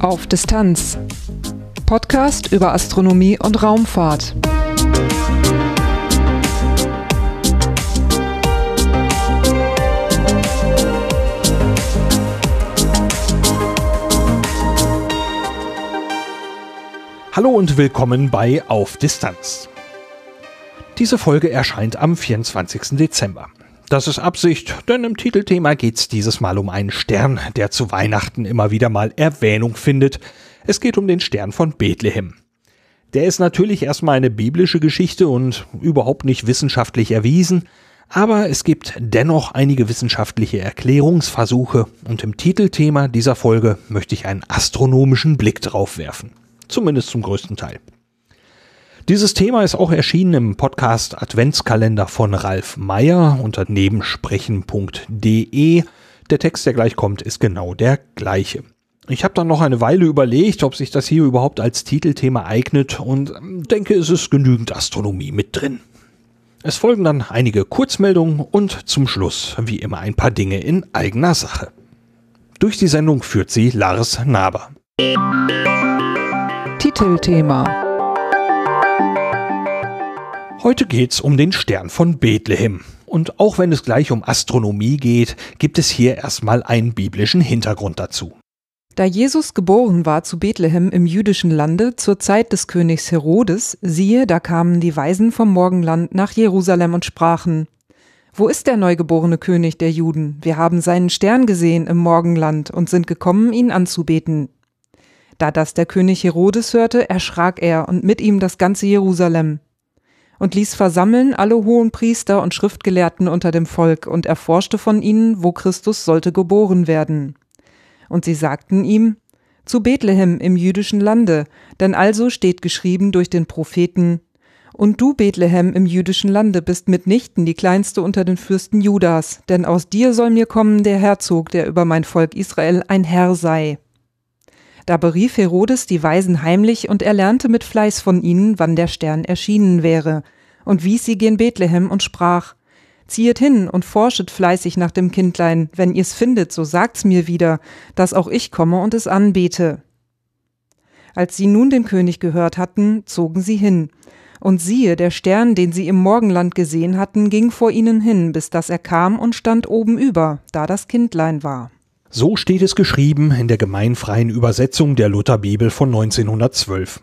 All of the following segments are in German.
Auf Distanz. Podcast über Astronomie und Raumfahrt. Hallo und willkommen bei Auf Distanz. Diese Folge erscheint am 24. Dezember. Das ist Absicht, denn im Titelthema geht's dieses Mal um einen Stern, der zu Weihnachten immer wieder mal Erwähnung findet. Es geht um den Stern von Bethlehem. Der ist natürlich erstmal eine biblische Geschichte und überhaupt nicht wissenschaftlich erwiesen, aber es gibt dennoch einige wissenschaftliche Erklärungsversuche und im Titelthema dieser Folge möchte ich einen astronomischen Blick drauf werfen. Zumindest zum größten Teil. Dieses Thema ist auch erschienen im Podcast Adventskalender von Ralf Meyer unter nebensprechen.de. Der Text, der gleich kommt, ist genau der gleiche. Ich habe dann noch eine Weile überlegt, ob sich das hier überhaupt als Titelthema eignet und denke, es ist genügend Astronomie mit drin. Es folgen dann einige Kurzmeldungen und zum Schluss, wie immer, ein paar Dinge in eigener Sache. Durch die Sendung führt sie Lars Naber. Titelthema Heute geht's um den Stern von Bethlehem. Und auch wenn es gleich um Astronomie geht, gibt es hier erstmal einen biblischen Hintergrund dazu. Da Jesus geboren war zu Bethlehem im jüdischen Lande zur Zeit des Königs Herodes, siehe, da kamen die Weisen vom Morgenland nach Jerusalem und sprachen, Wo ist der neugeborene König der Juden? Wir haben seinen Stern gesehen im Morgenland und sind gekommen, ihn anzubeten. Da das der König Herodes hörte, erschrak er und mit ihm das ganze Jerusalem und ließ versammeln alle hohen Priester und Schriftgelehrten unter dem Volk und erforschte von ihnen, wo Christus sollte geboren werden. Und sie sagten ihm, zu Bethlehem im jüdischen Lande, denn also steht geschrieben durch den Propheten, und du, Bethlehem im jüdischen Lande, bist mitnichten die kleinste unter den Fürsten Judas, denn aus dir soll mir kommen der Herzog, der über mein Volk Israel ein Herr sei. Da berief Herodes die Weisen heimlich und erlernte mit Fleiß von ihnen, wann der Stern erschienen wäre, und wies sie gen Bethlehem und sprach, Ziehet hin und forschet fleißig nach dem Kindlein, wenn ihr's findet, so sagt's mir wieder, dass auch ich komme und es anbete. Als sie nun den König gehört hatten, zogen sie hin, und siehe, der Stern, den sie im Morgenland gesehen hatten, ging vor ihnen hin, bis dass er kam und stand oben über, da das Kindlein war. So steht es geschrieben in der gemeinfreien Übersetzung der Lutherbibel von 1912.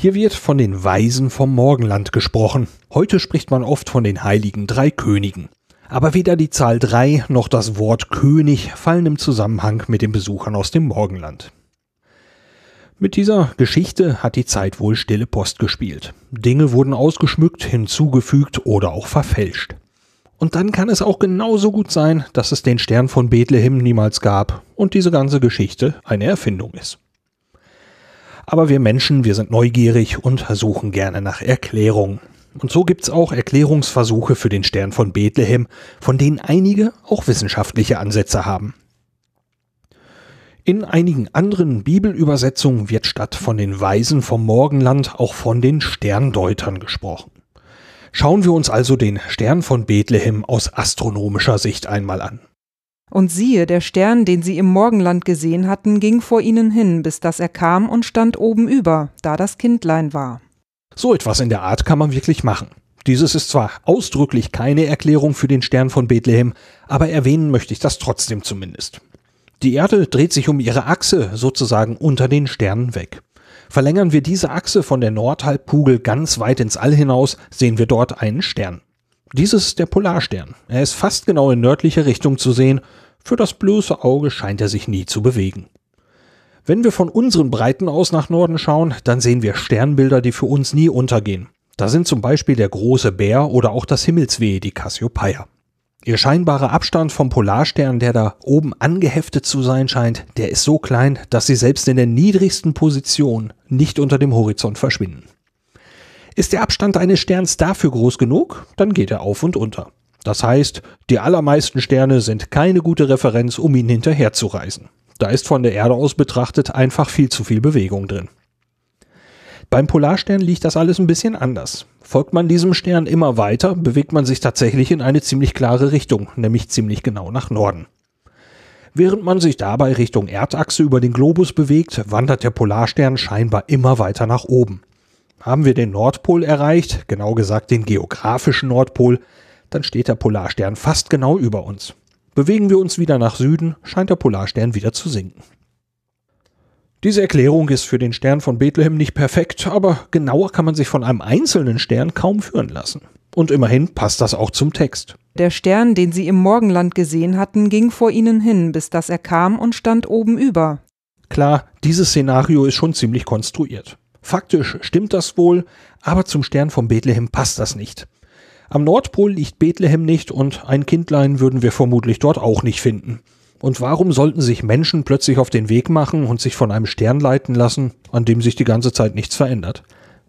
Hier wird von den Weisen vom Morgenland gesprochen. Heute spricht man oft von den heiligen drei Königen. Aber weder die Zahl drei noch das Wort König fallen im Zusammenhang mit den Besuchern aus dem Morgenland. Mit dieser Geschichte hat die Zeit wohl stille Post gespielt. Dinge wurden ausgeschmückt, hinzugefügt oder auch verfälscht. Und dann kann es auch genauso gut sein, dass es den Stern von Bethlehem niemals gab und diese ganze Geschichte eine Erfindung ist. Aber wir Menschen, wir sind neugierig und suchen gerne nach Erklärungen. Und so gibt's auch Erklärungsversuche für den Stern von Bethlehem, von denen einige auch wissenschaftliche Ansätze haben. In einigen anderen Bibelübersetzungen wird statt von den Weisen vom Morgenland auch von den Sterndeutern gesprochen. Schauen wir uns also den Stern von Bethlehem aus astronomischer Sicht einmal an. Und siehe, der Stern, den sie im Morgenland gesehen hatten, ging vor ihnen hin, bis dass er kam und stand oben über, da das Kindlein war. So etwas in der Art kann man wirklich machen. Dieses ist zwar ausdrücklich keine Erklärung für den Stern von Bethlehem, aber erwähnen möchte ich das trotzdem zumindest. Die Erde dreht sich um ihre Achse sozusagen unter den Sternen weg. Verlängern wir diese Achse von der Nordhalbkugel ganz weit ins All hinaus, sehen wir dort einen Stern. Dieses ist der Polarstern. Er ist fast genau in nördliche Richtung zu sehen. Für das bloße Auge scheint er sich nie zu bewegen. Wenn wir von unseren Breiten aus nach Norden schauen, dann sehen wir Sternbilder, die für uns nie untergehen. Da sind zum Beispiel der große Bär oder auch das Himmelsweh, die Cassiopeia. Ihr scheinbarer Abstand vom Polarstern, der da oben angeheftet zu sein scheint, der ist so klein, dass sie selbst in der niedrigsten Position nicht unter dem Horizont verschwinden. Ist der Abstand eines Sterns dafür groß genug, dann geht er auf und unter. Das heißt, die allermeisten Sterne sind keine gute Referenz, um ihn hinterherzureisen. Da ist von der Erde aus betrachtet einfach viel zu viel Bewegung drin. Beim Polarstern liegt das alles ein bisschen anders. Folgt man diesem Stern immer weiter, bewegt man sich tatsächlich in eine ziemlich klare Richtung, nämlich ziemlich genau nach Norden. Während man sich dabei Richtung Erdachse über den Globus bewegt, wandert der Polarstern scheinbar immer weiter nach oben. Haben wir den Nordpol erreicht, genau gesagt den geografischen Nordpol, dann steht der Polarstern fast genau über uns. Bewegen wir uns wieder nach Süden, scheint der Polarstern wieder zu sinken. Diese Erklärung ist für den Stern von Bethlehem nicht perfekt, aber genauer kann man sich von einem einzelnen Stern kaum führen lassen. Und immerhin passt das auch zum Text. Der Stern, den sie im Morgenland gesehen hatten, ging vor ihnen hin, bis dass er kam und stand oben über. Klar, dieses Szenario ist schon ziemlich konstruiert. Faktisch stimmt das wohl, aber zum Stern von Bethlehem passt das nicht. Am Nordpol liegt Bethlehem nicht und ein Kindlein würden wir vermutlich dort auch nicht finden. Und warum sollten sich Menschen plötzlich auf den Weg machen und sich von einem Stern leiten lassen, an dem sich die ganze Zeit nichts verändert?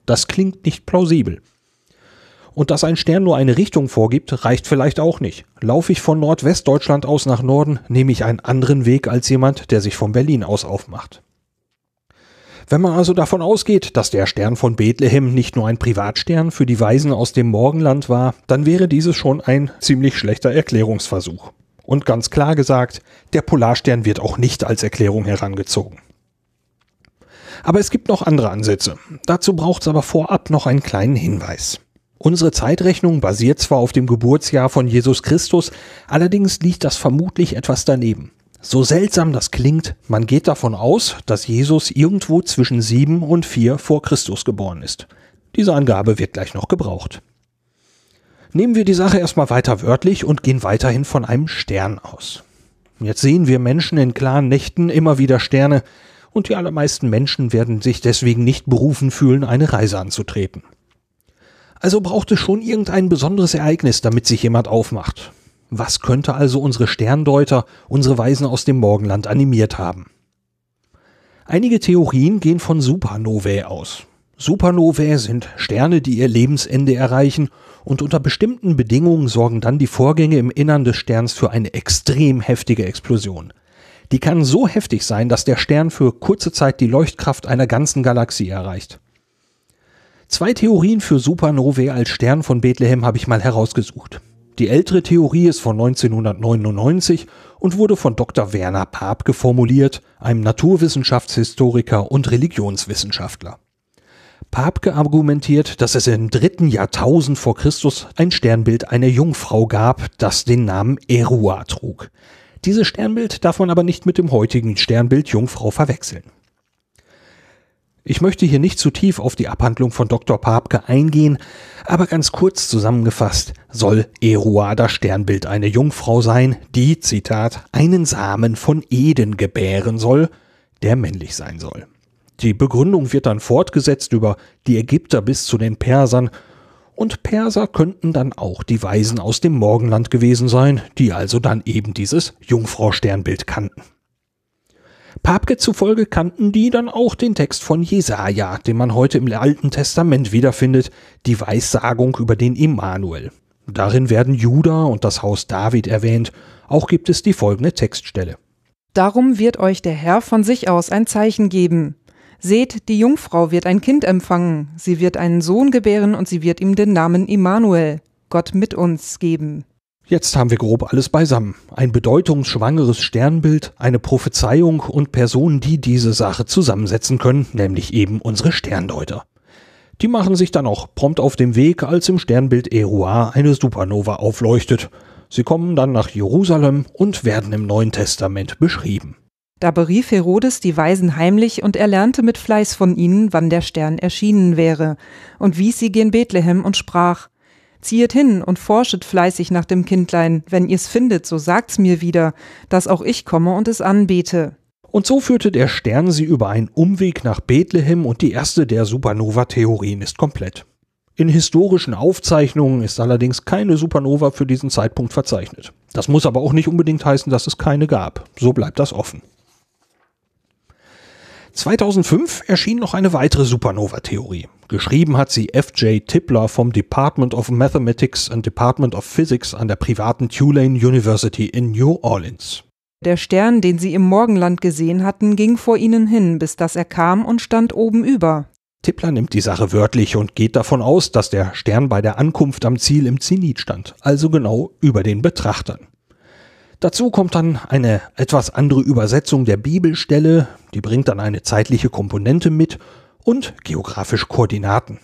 Das klingt nicht plausibel. Und dass ein Stern nur eine Richtung vorgibt, reicht vielleicht auch nicht. Laufe ich von Nordwestdeutschland aus nach Norden, nehme ich einen anderen Weg als jemand, der sich von Berlin aus aufmacht. Wenn man also davon ausgeht, dass der Stern von Bethlehem nicht nur ein Privatstern für die Weisen aus dem Morgenland war, dann wäre dieses schon ein ziemlich schlechter Erklärungsversuch. Und ganz klar gesagt, der Polarstern wird auch nicht als Erklärung herangezogen. Aber es gibt noch andere Ansätze. Dazu braucht es aber vorab noch einen kleinen Hinweis. Unsere Zeitrechnung basiert zwar auf dem Geburtsjahr von Jesus Christus, allerdings liegt das vermutlich etwas daneben. So seltsam das klingt, man geht davon aus, dass Jesus irgendwo zwischen sieben und vier vor Christus geboren ist. Diese Angabe wird gleich noch gebraucht. Nehmen wir die Sache erstmal weiter wörtlich und gehen weiterhin von einem Stern aus. Jetzt sehen wir Menschen in klaren Nächten immer wieder Sterne und die allermeisten Menschen werden sich deswegen nicht berufen fühlen, eine Reise anzutreten. Also braucht es schon irgendein besonderes Ereignis, damit sich jemand aufmacht. Was könnte also unsere Sterndeuter, unsere Weisen aus dem Morgenland animiert haben? Einige Theorien gehen von Supernovae aus. Supernovae sind Sterne, die ihr Lebensende erreichen und unter bestimmten Bedingungen sorgen dann die Vorgänge im Innern des Sterns für eine extrem heftige Explosion. Die kann so heftig sein, dass der Stern für kurze Zeit die Leuchtkraft einer ganzen Galaxie erreicht. Zwei Theorien für Supernovae als Stern von Bethlehem habe ich mal herausgesucht. Die ältere Theorie ist von 1999 und wurde von Dr. Werner Paap formuliert, einem Naturwissenschaftshistoriker und Religionswissenschaftler. Papke argumentiert, dass es im dritten Jahrtausend vor Christus ein Sternbild einer Jungfrau gab, das den Namen Erua trug. Dieses Sternbild darf man aber nicht mit dem heutigen Sternbild Jungfrau verwechseln. Ich möchte hier nicht zu tief auf die Abhandlung von Dr. Papke eingehen, aber ganz kurz zusammengefasst soll Erua das Sternbild einer Jungfrau sein, die, Zitat, einen Samen von Eden gebären soll, der männlich sein soll. Die Begründung wird dann fortgesetzt über die Ägypter bis zu den Persern, und Perser könnten dann auch die Weisen aus dem Morgenland gewesen sein, die also dann eben dieses Jungfrau-Sternbild kannten. Papke zufolge kannten die dann auch den Text von Jesaja, den man heute im Alten Testament wiederfindet, die Weissagung über den Immanuel. Darin werden Juda und das Haus David erwähnt, auch gibt es die folgende Textstelle. Darum wird euch der Herr von sich aus ein Zeichen geben. Seht, die Jungfrau wird ein Kind empfangen, sie wird einen Sohn gebären und sie wird ihm den Namen Immanuel, Gott mit uns, geben. Jetzt haben wir grob alles beisammen. Ein bedeutungsschwangeres Sternbild, eine Prophezeiung und Personen, die diese Sache zusammensetzen können, nämlich eben unsere Sterndeuter. Die machen sich dann auch prompt auf dem Weg, als im Sternbild Erua eine Supernova aufleuchtet. Sie kommen dann nach Jerusalem und werden im Neuen Testament beschrieben. Da berief Herodes die Weisen heimlich und er lernte mit Fleiß von ihnen, wann der Stern erschienen wäre, und wies sie gen Bethlehem und sprach, Ziehet hin und forschet fleißig nach dem Kindlein, wenn ihr's findet, so sagt's mir wieder, dass auch ich komme und es anbete. Und so führte der Stern sie über einen Umweg nach Bethlehem und die erste der Supernova-Theorien ist komplett. In historischen Aufzeichnungen ist allerdings keine Supernova für diesen Zeitpunkt verzeichnet. Das muss aber auch nicht unbedingt heißen, dass es keine gab. So bleibt das offen. 2005 erschien noch eine weitere Supernova-Theorie. Geschrieben hat sie F.J. Tippler vom Department of Mathematics and Department of Physics an der privaten Tulane University in New Orleans. Der Stern, den sie im Morgenland gesehen hatten, ging vor ihnen hin, bis dass er kam und stand oben über. Tippler nimmt die Sache wörtlich und geht davon aus, dass der Stern bei der Ankunft am Ziel im Zenit stand, also genau über den Betrachtern. Dazu kommt dann eine etwas andere Übersetzung der Bibelstelle, die bringt dann eine zeitliche Komponente mit und geografische Koordinaten.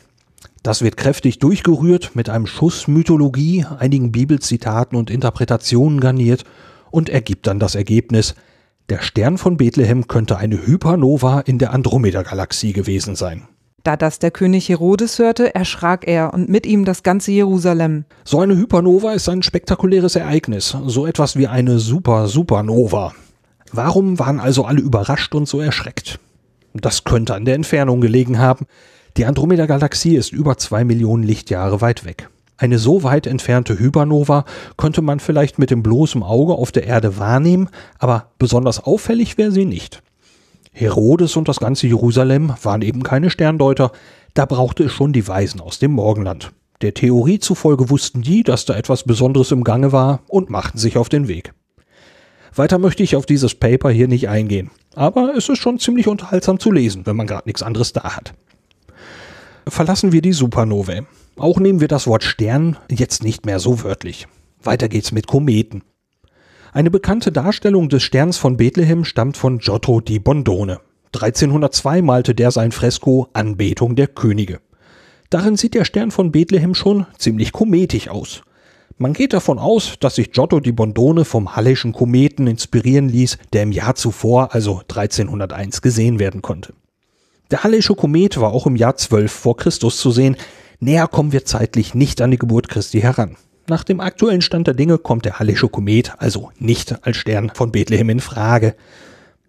Das wird kräftig durchgerührt, mit einem Schuss Mythologie, einigen Bibelzitaten und Interpretationen garniert und ergibt dann das Ergebnis, der Stern von Bethlehem könnte eine Hypernova in der Andromeda-Galaxie gewesen sein. Da das der König Herodes hörte, erschrak er und mit ihm das ganze Jerusalem. So eine Hypernova ist ein spektakuläres Ereignis, so etwas wie eine Super-Supernova. Warum waren also alle überrascht und so erschreckt? Das könnte an der Entfernung gelegen haben. Die Andromeda-Galaxie ist über zwei Millionen Lichtjahre weit weg. Eine so weit entfernte Hypernova könnte man vielleicht mit dem bloßen Auge auf der Erde wahrnehmen, aber besonders auffällig wäre sie nicht. Herodes und das ganze Jerusalem waren eben keine Sterndeuter, da brauchte es schon die Weisen aus dem Morgenland. Der Theorie zufolge wussten die, dass da etwas Besonderes im Gange war und machten sich auf den Weg. Weiter möchte ich auf dieses Paper hier nicht eingehen, aber es ist schon ziemlich unterhaltsam zu lesen, wenn man gerade nichts anderes da hat. Verlassen wir die Supernovae. Auch nehmen wir das Wort Stern jetzt nicht mehr so wörtlich. Weiter geht's mit Kometen. Eine bekannte Darstellung des Sterns von Bethlehem stammt von Giotto di Bondone. 1302 malte der sein Fresko Anbetung der Könige. Darin sieht der Stern von Bethlehem schon ziemlich kometisch aus. Man geht davon aus, dass sich Giotto di Bondone vom Halleschen Kometen inspirieren ließ, der im Jahr zuvor, also 1301, gesehen werden konnte. Der Hallesche Komet war auch im Jahr 12 vor Christus zu sehen. Näher kommen wir zeitlich nicht an die Geburt Christi heran. Nach dem aktuellen Stand der Dinge kommt der Hallische Komet also nicht als Stern von Bethlehem in Frage.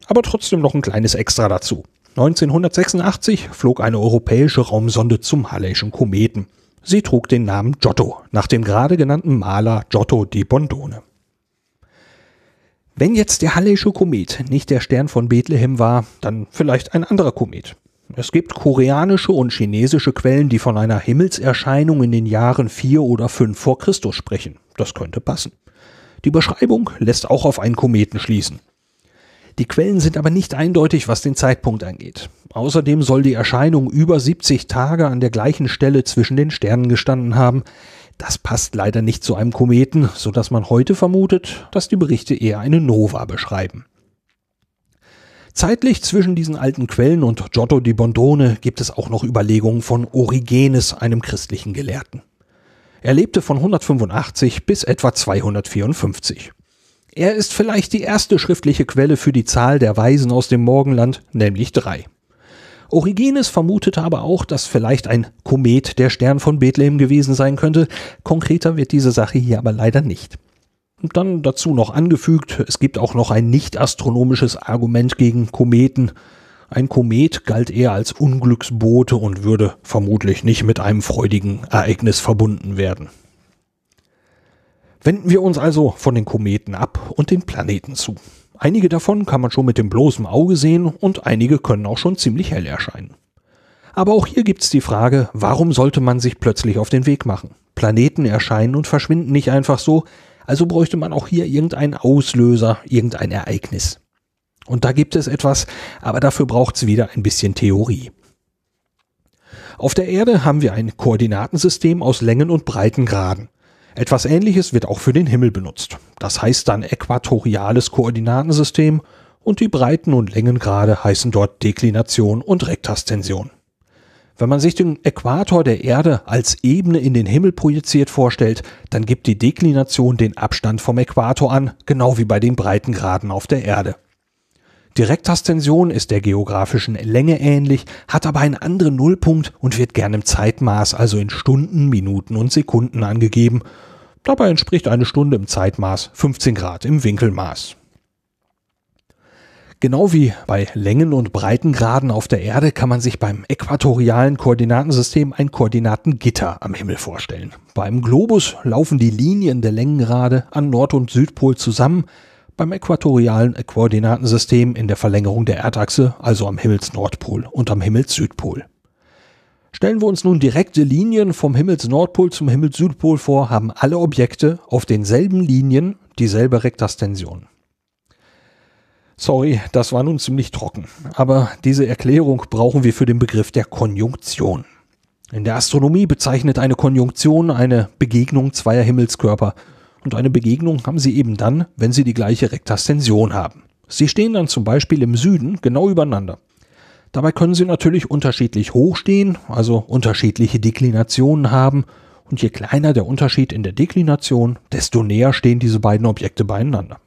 Aber trotzdem noch ein kleines Extra dazu. 1986 flog eine europäische Raumsonde zum Halleyschen Kometen. Sie trug den Namen Giotto, nach dem gerade genannten Maler Giotto di Bondone. Wenn jetzt der Halley'sche Komet nicht der Stern von Bethlehem war, dann vielleicht ein anderer Komet. Es gibt koreanische und chinesische Quellen, die von einer Himmelserscheinung in den Jahren 4 oder 5 vor Christus sprechen. Das könnte passen. Die Beschreibung lässt auch auf einen Kometen schließen. Die Quellen sind aber nicht eindeutig, was den Zeitpunkt angeht. Außerdem soll die Erscheinung über 70 Tage an der gleichen Stelle zwischen den Sternen gestanden haben. Das passt leider nicht zu einem Kometen, so dass man heute vermutet, dass die Berichte eher eine Nova beschreiben. Zeitlich zwischen diesen alten Quellen und Giotto di Bondone gibt es auch noch Überlegungen von Origenes, einem christlichen Gelehrten. Er lebte von 185 bis etwa 254. Er ist vielleicht die erste schriftliche Quelle für die Zahl der Weisen aus dem Morgenland, nämlich drei. Origenes vermutete aber auch, dass vielleicht ein Komet der Stern von Bethlehem gewesen sein könnte. Konkreter wird diese Sache hier aber leider nicht. Und dann dazu noch angefügt, es gibt auch noch ein nicht astronomisches Argument gegen Kometen. Ein Komet galt eher als Unglücksbote und würde vermutlich nicht mit einem freudigen Ereignis verbunden werden. Wenden wir uns also von den Kometen ab und den Planeten zu. Einige davon kann man schon mit dem bloßen Auge sehen und einige können auch schon ziemlich hell erscheinen. Aber auch hier gibt's die Frage, warum sollte man sich plötzlich auf den Weg machen? Planeten erscheinen und verschwinden nicht einfach so, also bräuchte man auch hier irgendeinen Auslöser, irgendein Ereignis. Und da gibt es etwas, aber dafür braucht es wieder ein bisschen Theorie. Auf der Erde haben wir ein Koordinatensystem aus Längen und Breitengraden. Etwas ähnliches wird auch für den Himmel benutzt. Das heißt dann äquatoriales Koordinatensystem und die Breiten- und Längengrade heißen dort Deklination und Rektastension. Wenn man sich den Äquator der Erde als Ebene in den Himmel projiziert vorstellt, dann gibt die Deklination den Abstand vom Äquator an, genau wie bei den Breitengraden auf der Erde. Die Rektastension ist der geografischen Länge ähnlich, hat aber einen anderen Nullpunkt und wird gern im Zeitmaß, also in Stunden, Minuten und Sekunden angegeben. Dabei entspricht eine Stunde im Zeitmaß 15 Grad im Winkelmaß. Genau wie bei Längen- und Breitengraden auf der Erde kann man sich beim äquatorialen Koordinatensystem ein Koordinatengitter am Himmel vorstellen. Beim Globus laufen die Linien der Längengrade an Nord- und Südpol zusammen, beim äquatorialen Koordinatensystem in der Verlängerung der Erdachse, also am Himmelsnordpol und am Himmelssüdpol. Stellen wir uns nun direkte Linien vom Himmelsnordpol zum Himmelssüdpol vor, haben alle Objekte auf denselben Linien dieselbe Rektastension. Sorry, das war nun ziemlich trocken, aber diese Erklärung brauchen wir für den Begriff der Konjunktion. In der Astronomie bezeichnet eine Konjunktion eine Begegnung zweier Himmelskörper. Und eine Begegnung haben sie eben dann, wenn sie die gleiche Rektastension haben. Sie stehen dann zum Beispiel im Süden genau übereinander. Dabei können sie natürlich unterschiedlich hoch stehen, also unterschiedliche Deklinationen haben. Und je kleiner der Unterschied in der Deklination, desto näher stehen diese beiden Objekte beieinander.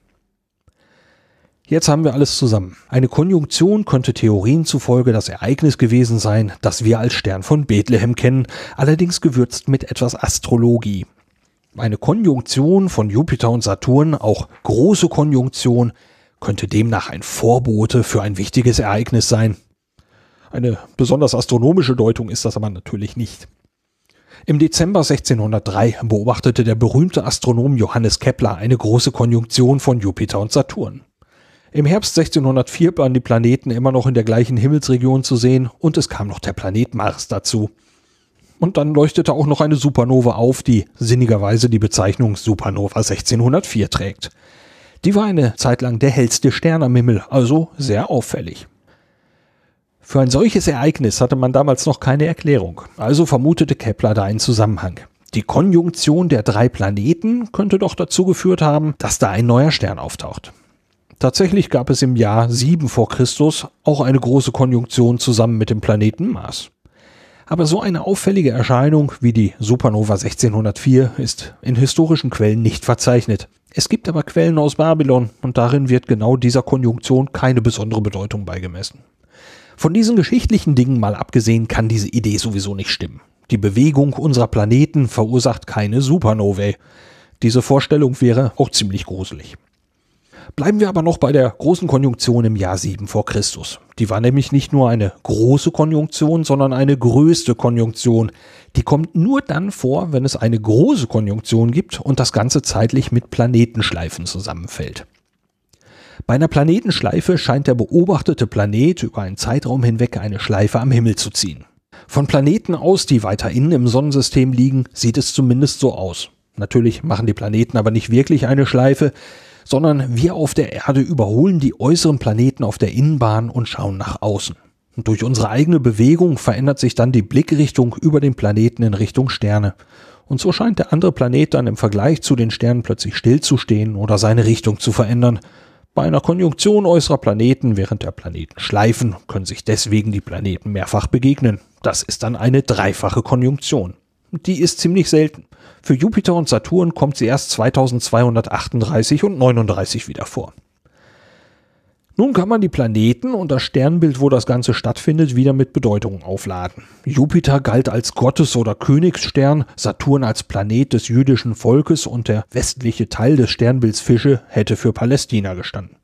Jetzt haben wir alles zusammen. Eine Konjunktion könnte Theorien zufolge das Ereignis gewesen sein, das wir als Stern von Bethlehem kennen, allerdings gewürzt mit etwas Astrologie. Eine Konjunktion von Jupiter und Saturn, auch große Konjunktion, könnte demnach ein Vorbote für ein wichtiges Ereignis sein. Eine besonders astronomische Deutung ist das aber natürlich nicht. Im Dezember 1603 beobachtete der berühmte Astronom Johannes Kepler eine große Konjunktion von Jupiter und Saturn. Im Herbst 1604 waren die Planeten immer noch in der gleichen Himmelsregion zu sehen und es kam noch der Planet Mars dazu. Und dann leuchtete auch noch eine Supernova auf, die sinnigerweise die Bezeichnung Supernova 1604 trägt. Die war eine Zeit lang der hellste Stern am Himmel, also sehr auffällig. Für ein solches Ereignis hatte man damals noch keine Erklärung, also vermutete Kepler da einen Zusammenhang. Die Konjunktion der drei Planeten könnte doch dazu geführt haben, dass da ein neuer Stern auftaucht. Tatsächlich gab es im Jahr 7 vor Christus auch eine große Konjunktion zusammen mit dem Planeten Mars. Aber so eine auffällige Erscheinung wie die Supernova 1604 ist in historischen Quellen nicht verzeichnet. Es gibt aber Quellen aus Babylon und darin wird genau dieser Konjunktion keine besondere Bedeutung beigemessen. Von diesen geschichtlichen Dingen mal abgesehen kann diese Idee sowieso nicht stimmen. Die Bewegung unserer Planeten verursacht keine Supernovae. Diese Vorstellung wäre auch ziemlich gruselig. Bleiben wir aber noch bei der großen Konjunktion im Jahr 7 vor Christus. Die war nämlich nicht nur eine große Konjunktion, sondern eine größte Konjunktion. Die kommt nur dann vor, wenn es eine große Konjunktion gibt und das Ganze zeitlich mit Planetenschleifen zusammenfällt. Bei einer Planetenschleife scheint der beobachtete Planet über einen Zeitraum hinweg eine Schleife am Himmel zu ziehen. Von Planeten aus, die weiter innen im Sonnensystem liegen, sieht es zumindest so aus. Natürlich machen die Planeten aber nicht wirklich eine Schleife, sondern wir auf der Erde überholen die äußeren Planeten auf der Innenbahn und schauen nach außen. Und durch unsere eigene Bewegung verändert sich dann die Blickrichtung über den Planeten in Richtung Sterne. Und so scheint der andere Planet dann im Vergleich zu den Sternen plötzlich stillzustehen oder seine Richtung zu verändern. Bei einer Konjunktion äußerer Planeten während der Planeten schleifen, können sich deswegen die Planeten mehrfach begegnen. Das ist dann eine dreifache Konjunktion. Die ist ziemlich selten. Für Jupiter und Saturn kommt sie erst 2238 und 39 wieder vor. Nun kann man die Planeten und das Sternbild, wo das Ganze stattfindet, wieder mit Bedeutungen aufladen. Jupiter galt als Gottes- oder Königsstern, Saturn als Planet des jüdischen Volkes und der westliche Teil des Sternbilds Fische hätte für Palästina gestanden.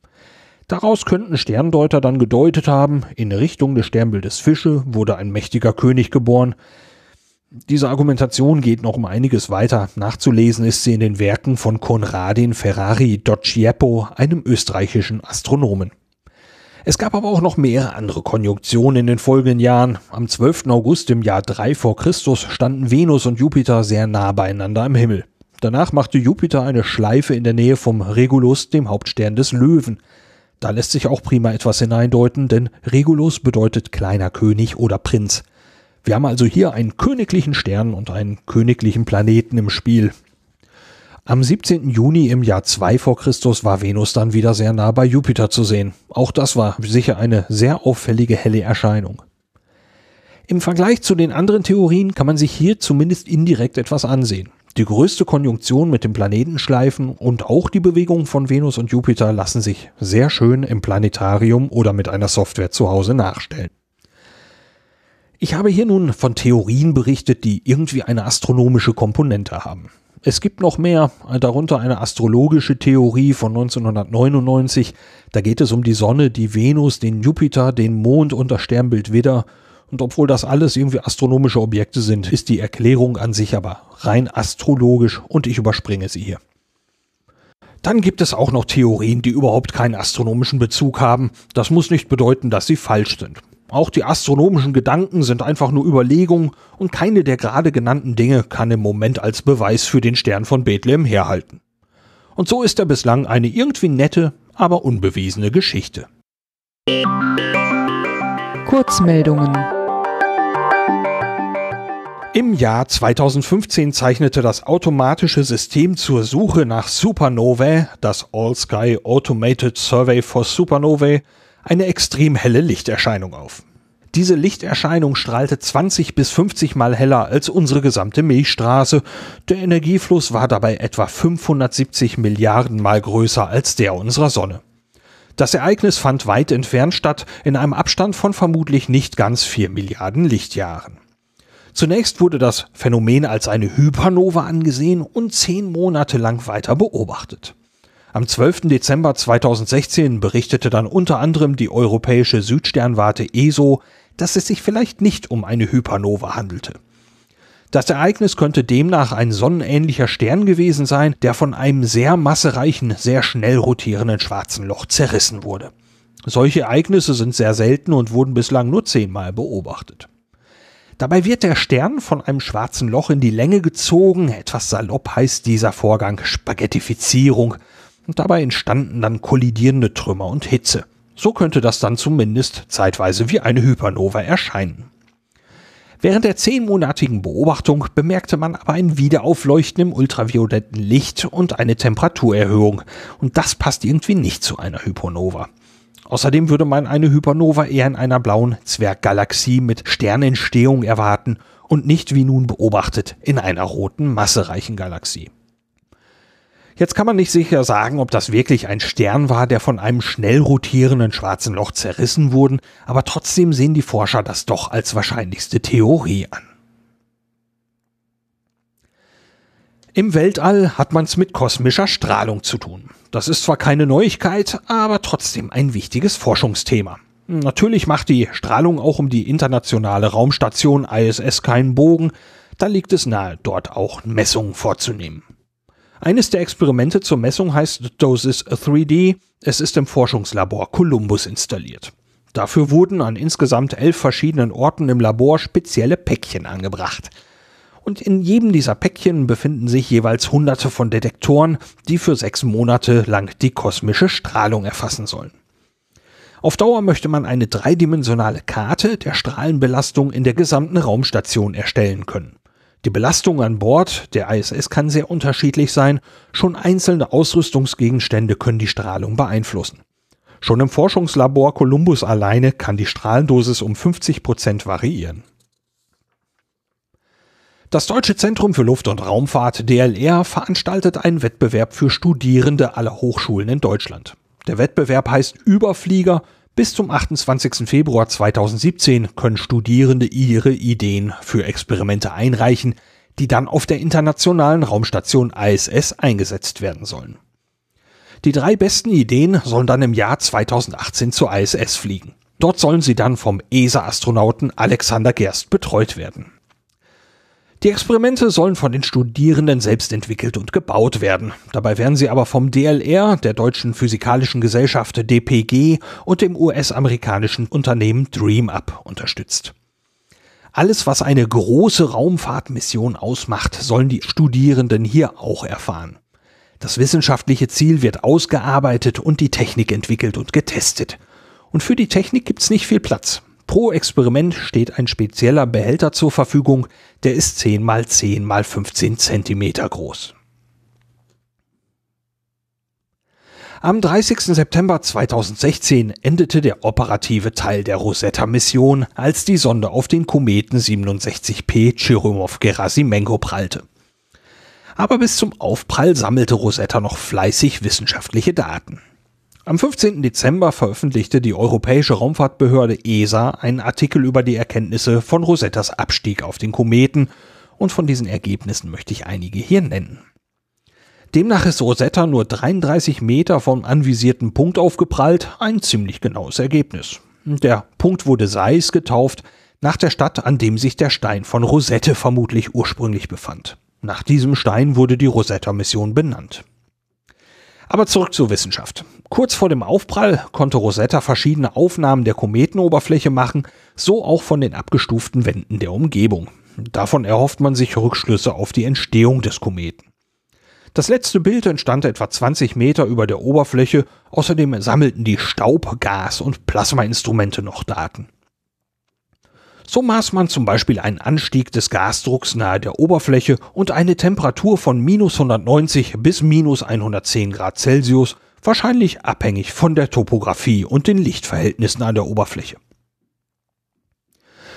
Daraus könnten Sterndeuter dann gedeutet haben, in Richtung des Sternbildes Fische wurde ein mächtiger König geboren, diese Argumentation geht noch um einiges weiter. Nachzulesen ist sie in den Werken von Conradin Ferrari Doccieppo, einem österreichischen Astronomen. Es gab aber auch noch mehrere andere Konjunktionen in den folgenden Jahren. Am 12. August im Jahr 3 vor Christus standen Venus und Jupiter sehr nah beieinander im Himmel. Danach machte Jupiter eine Schleife in der Nähe vom Regulus, dem Hauptstern des Löwen. Da lässt sich auch prima etwas hineindeuten, denn Regulus bedeutet kleiner König oder Prinz. Wir haben also hier einen königlichen Stern und einen königlichen Planeten im Spiel. Am 17. Juni im Jahr 2 vor Christus war Venus dann wieder sehr nah bei Jupiter zu sehen. Auch das war sicher eine sehr auffällige helle Erscheinung. Im Vergleich zu den anderen Theorien kann man sich hier zumindest indirekt etwas ansehen. Die größte Konjunktion mit dem Planetenschleifen und auch die Bewegung von Venus und Jupiter lassen sich sehr schön im Planetarium oder mit einer Software zu Hause nachstellen. Ich habe hier nun von Theorien berichtet, die irgendwie eine astronomische Komponente haben. Es gibt noch mehr, darunter eine astrologische Theorie von 1999. Da geht es um die Sonne, die Venus, den Jupiter, den Mond und das Sternbild Widder. Und obwohl das alles irgendwie astronomische Objekte sind, ist die Erklärung an sich aber rein astrologisch und ich überspringe sie hier. Dann gibt es auch noch Theorien, die überhaupt keinen astronomischen Bezug haben. Das muss nicht bedeuten, dass sie falsch sind. Auch die astronomischen Gedanken sind einfach nur Überlegungen und keine der gerade genannten Dinge kann im Moment als Beweis für den Stern von Bethlehem herhalten. Und so ist er bislang eine irgendwie nette, aber unbewiesene Geschichte. Kurzmeldungen Im Jahr 2015 zeichnete das automatische System zur Suche nach Supernovae, das All Sky Automated Survey for Supernovae, eine extrem helle Lichterscheinung auf. Diese Lichterscheinung strahlte 20 bis 50 mal heller als unsere gesamte Milchstraße. Der Energiefluss war dabei etwa 570 Milliarden mal größer als der unserer Sonne. Das Ereignis fand weit entfernt statt, in einem Abstand von vermutlich nicht ganz 4 Milliarden Lichtjahren. Zunächst wurde das Phänomen als eine Hypernova angesehen und zehn Monate lang weiter beobachtet. Am 12. Dezember 2016 berichtete dann unter anderem die europäische Südsternwarte ESO, dass es sich vielleicht nicht um eine Hypernova handelte. Das Ereignis könnte demnach ein sonnenähnlicher Stern gewesen sein, der von einem sehr massereichen, sehr schnell rotierenden schwarzen Loch zerrissen wurde. Solche Ereignisse sind sehr selten und wurden bislang nur zehnmal beobachtet. Dabei wird der Stern von einem schwarzen Loch in die Länge gezogen, etwas salopp heißt dieser Vorgang Spaghettifizierung, und dabei entstanden dann kollidierende Trümmer und Hitze. So könnte das dann zumindest zeitweise wie eine Hypernova erscheinen. Während der zehnmonatigen Beobachtung bemerkte man aber ein Wiederaufleuchten im ultravioletten Licht und eine Temperaturerhöhung, und das passt irgendwie nicht zu einer Hypernova. Außerdem würde man eine Hypernova eher in einer blauen Zwerggalaxie mit Sternentstehung erwarten und nicht wie nun beobachtet in einer roten massereichen Galaxie. Jetzt kann man nicht sicher sagen, ob das wirklich ein Stern war, der von einem schnell rotierenden schwarzen Loch zerrissen wurde, aber trotzdem sehen die Forscher das doch als wahrscheinlichste Theorie an. Im Weltall hat man es mit kosmischer Strahlung zu tun. Das ist zwar keine Neuigkeit, aber trotzdem ein wichtiges Forschungsthema. Natürlich macht die Strahlung auch um die internationale Raumstation ISS keinen Bogen, da liegt es nahe, dort auch Messungen vorzunehmen. Eines der Experimente zur Messung heißt Dosis 3D. Es ist im Forschungslabor Columbus installiert. Dafür wurden an insgesamt elf verschiedenen Orten im Labor spezielle Päckchen angebracht und in jedem dieser Päckchen befinden sich jeweils hunderte von Detektoren, die für sechs Monate lang die kosmische Strahlung erfassen sollen. Auf Dauer möchte man eine dreidimensionale Karte der Strahlenbelastung in der gesamten Raumstation erstellen können. Die Belastung an Bord der ISS kann sehr unterschiedlich sein, schon einzelne Ausrüstungsgegenstände können die Strahlung beeinflussen. Schon im Forschungslabor Columbus alleine kann die Strahlendosis um 50 Prozent variieren. Das Deutsche Zentrum für Luft- und Raumfahrt DLR veranstaltet einen Wettbewerb für Studierende aller Hochschulen in Deutschland. Der Wettbewerb heißt Überflieger. Bis zum 28. Februar 2017 können Studierende ihre Ideen für Experimente einreichen, die dann auf der internationalen Raumstation ISS eingesetzt werden sollen. Die drei besten Ideen sollen dann im Jahr 2018 zur ISS fliegen. Dort sollen sie dann vom ESA-Astronauten Alexander Gerst betreut werden. Die Experimente sollen von den Studierenden selbst entwickelt und gebaut werden. Dabei werden sie aber vom DLR, der Deutschen Physikalischen Gesellschaft DPG und dem US-amerikanischen Unternehmen DreamUp unterstützt. Alles, was eine große Raumfahrtmission ausmacht, sollen die Studierenden hier auch erfahren. Das wissenschaftliche Ziel wird ausgearbeitet und die Technik entwickelt und getestet. Und für die Technik gibt's nicht viel Platz. Pro Experiment steht ein spezieller Behälter zur Verfügung, der ist 10 mal 10 mal 15 Zentimeter groß. Am 30. September 2016 endete der operative Teil der Rosetta-Mission, als die Sonde auf den Kometen 67P Churyumov-Gerasimenko prallte. Aber bis zum Aufprall sammelte Rosetta noch fleißig wissenschaftliche Daten. Am 15. Dezember veröffentlichte die Europäische Raumfahrtbehörde ESA einen Artikel über die Erkenntnisse von Rosettas Abstieg auf den Kometen und von diesen Ergebnissen möchte ich einige hier nennen. Demnach ist Rosetta nur 33 Meter vom anvisierten Punkt aufgeprallt, ein ziemlich genaues Ergebnis. Der Punkt wurde Sais getauft, nach der Stadt, an dem sich der Stein von Rosette vermutlich ursprünglich befand. Nach diesem Stein wurde die Rosetta-Mission benannt. Aber zurück zur Wissenschaft. Kurz vor dem Aufprall konnte Rosetta verschiedene Aufnahmen der Kometenoberfläche machen, so auch von den abgestuften Wänden der Umgebung. Davon erhofft man sich Rückschlüsse auf die Entstehung des Kometen. Das letzte Bild entstand etwa 20 Meter über der Oberfläche, außerdem sammelten die Staub-, Gas- und Plasmainstrumente noch Daten. So maß man zum Beispiel einen Anstieg des Gasdrucks nahe der Oberfläche und eine Temperatur von minus 190 bis minus 110 Grad Celsius, wahrscheinlich abhängig von der Topographie und den Lichtverhältnissen an der Oberfläche.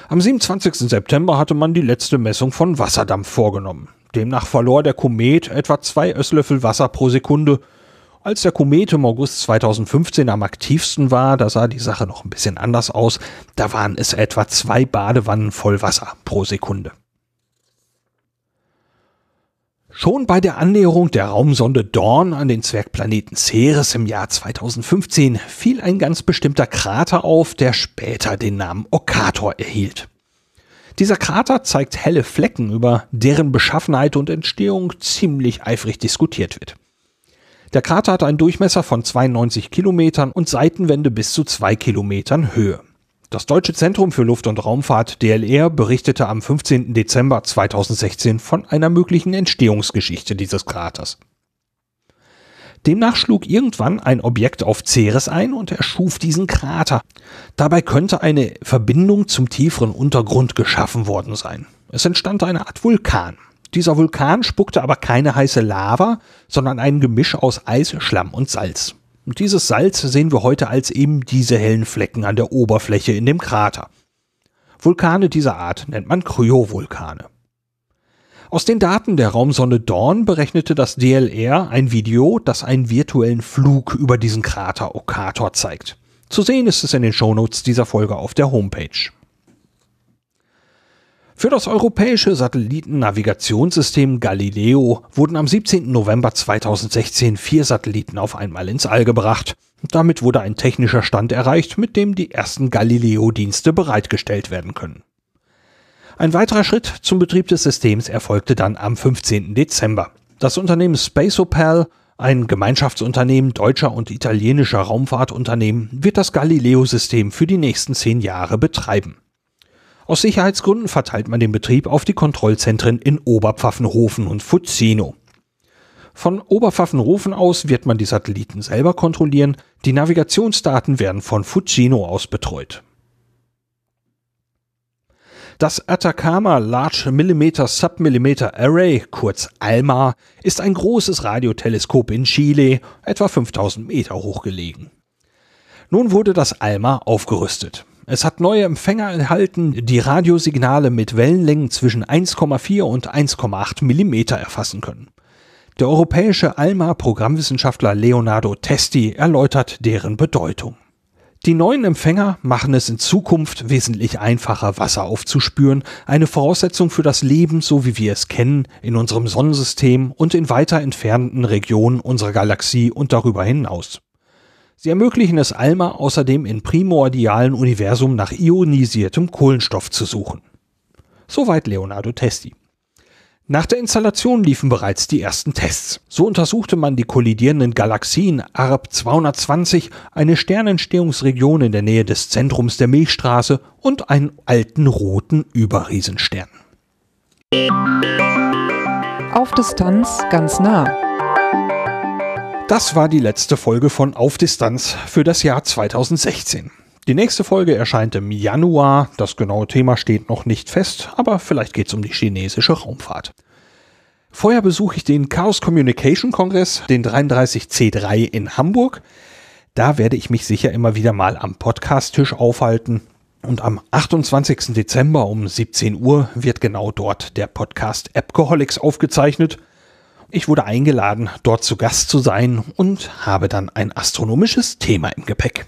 Am 27. September hatte man die letzte Messung von Wasserdampf vorgenommen. Demnach verlor der Komet etwa zwei Esslöffel Wasser pro Sekunde. Als der Komet im August 2015 am aktivsten war, da sah die Sache noch ein bisschen anders aus, da waren es etwa zwei Badewannen voll Wasser pro Sekunde. Schon bei der Annäherung der Raumsonde Dawn an den Zwergplaneten Ceres im Jahr 2015 fiel ein ganz bestimmter Krater auf, der später den Namen Okator erhielt. Dieser Krater zeigt helle Flecken, über deren Beschaffenheit und Entstehung ziemlich eifrig diskutiert wird. Der Krater hat einen Durchmesser von 92 Kilometern und Seitenwände bis zu zwei Kilometern Höhe. Das Deutsche Zentrum für Luft- und Raumfahrt DLR berichtete am 15. Dezember 2016 von einer möglichen Entstehungsgeschichte dieses Kraters. Demnach schlug irgendwann ein Objekt auf Ceres ein und erschuf diesen Krater. Dabei könnte eine Verbindung zum tieferen Untergrund geschaffen worden sein. Es entstand eine Art Vulkan. Dieser Vulkan spuckte aber keine heiße Lava, sondern ein Gemisch aus Eis, Schlamm und Salz. Und dieses Salz sehen wir heute als eben diese hellen Flecken an der Oberfläche in dem Krater. Vulkane dieser Art nennt man Kryovulkane. Aus den Daten der Raumsonde Dawn berechnete das DLR ein Video, das einen virtuellen Flug über diesen Krater Okator zeigt. Zu sehen ist es in den Shownotes dieser Folge auf der Homepage. Für das europäische Satellitennavigationssystem Galileo wurden am 17. November 2016 vier Satelliten auf einmal ins All gebracht. Damit wurde ein technischer Stand erreicht, mit dem die ersten Galileo-Dienste bereitgestellt werden können. Ein weiterer Schritt zum Betrieb des Systems erfolgte dann am 15. Dezember. Das Unternehmen SpaceOpal, ein Gemeinschaftsunternehmen deutscher und italienischer Raumfahrtunternehmen, wird das Galileo-System für die nächsten zehn Jahre betreiben. Aus Sicherheitsgründen verteilt man den Betrieb auf die Kontrollzentren in Oberpfaffenhofen und Fuzzino. Von Oberpfaffenhofen aus wird man die Satelliten selber kontrollieren, die Navigationsdaten werden von Fuzzino aus betreut. Das Atacama Large Millimeter Submillimeter Array, kurz ALMA, ist ein großes Radioteleskop in Chile, etwa 5000 Meter hoch gelegen. Nun wurde das ALMA aufgerüstet. Es hat neue Empfänger erhalten, die Radiosignale mit Wellenlängen zwischen 1,4 und 1,8 Millimeter erfassen können. Der europäische ALMA-Programmwissenschaftler Leonardo Testi erläutert deren Bedeutung. Die neuen Empfänger machen es in Zukunft wesentlich einfacher, Wasser aufzuspüren, eine Voraussetzung für das Leben, so wie wir es kennen, in unserem Sonnensystem und in weiter entfernten Regionen unserer Galaxie und darüber hinaus. Sie ermöglichen es Alma außerdem im primordialen Universum nach ionisiertem Kohlenstoff zu suchen. Soweit Leonardo Testi. Nach der Installation liefen bereits die ersten Tests. So untersuchte man die kollidierenden Galaxien ARB 220, eine Sternentstehungsregion in der Nähe des Zentrums der Milchstraße und einen alten roten Überriesenstern. Auf Distanz ganz nah. Das war die letzte Folge von Auf Distanz für das Jahr 2016. Die nächste Folge erscheint im Januar. Das genaue Thema steht noch nicht fest, aber vielleicht geht es um die chinesische Raumfahrt. Vorher besuche ich den Chaos Communication Kongress, den 33C3 in Hamburg. Da werde ich mich sicher immer wieder mal am Podcast-Tisch aufhalten. Und am 28. Dezember um 17 Uhr wird genau dort der Podcast Appcoholics aufgezeichnet. Ich wurde eingeladen, dort zu Gast zu sein und habe dann ein astronomisches Thema im Gepäck.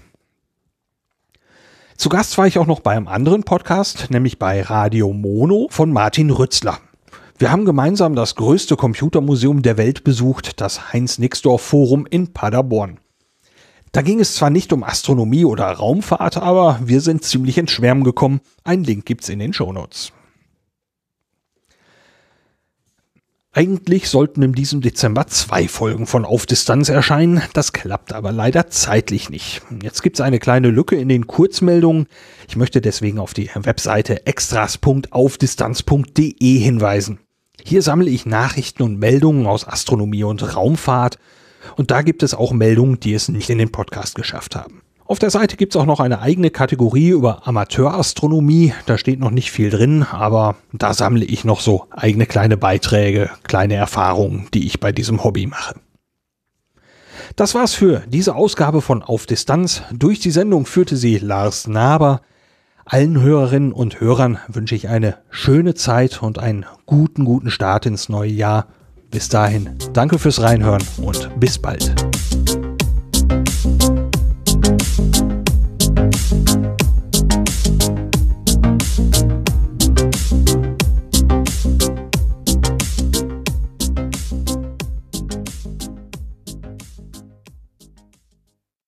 Zu Gast war ich auch noch bei einem anderen Podcast, nämlich bei Radio Mono von Martin Rützler. Wir haben gemeinsam das größte Computermuseum der Welt besucht, das Heinz-Nixdorf Forum in Paderborn. Da ging es zwar nicht um Astronomie oder Raumfahrt, aber wir sind ziemlich ins Schwärmen gekommen. Ein Link gibt's in den Shownotes. Eigentlich sollten in diesem Dezember zwei Folgen von Auf Distanz erscheinen, das klappt aber leider zeitlich nicht. Jetzt gibt es eine kleine Lücke in den Kurzmeldungen. Ich möchte deswegen auf die Webseite extras.aufdistanz.de hinweisen. Hier sammle ich Nachrichten und Meldungen aus Astronomie und Raumfahrt. Und da gibt es auch Meldungen, die es nicht in den Podcast geschafft haben. Auf der Seite gibt es auch noch eine eigene Kategorie über Amateurastronomie. Da steht noch nicht viel drin, aber da sammle ich noch so eigene kleine Beiträge, kleine Erfahrungen, die ich bei diesem Hobby mache. Das war's für diese Ausgabe von Auf Distanz. Durch die Sendung führte sie Lars Naber. Allen Hörerinnen und Hörern wünsche ich eine schöne Zeit und einen guten, guten Start ins neue Jahr. Bis dahin, danke fürs Reinhören und bis bald.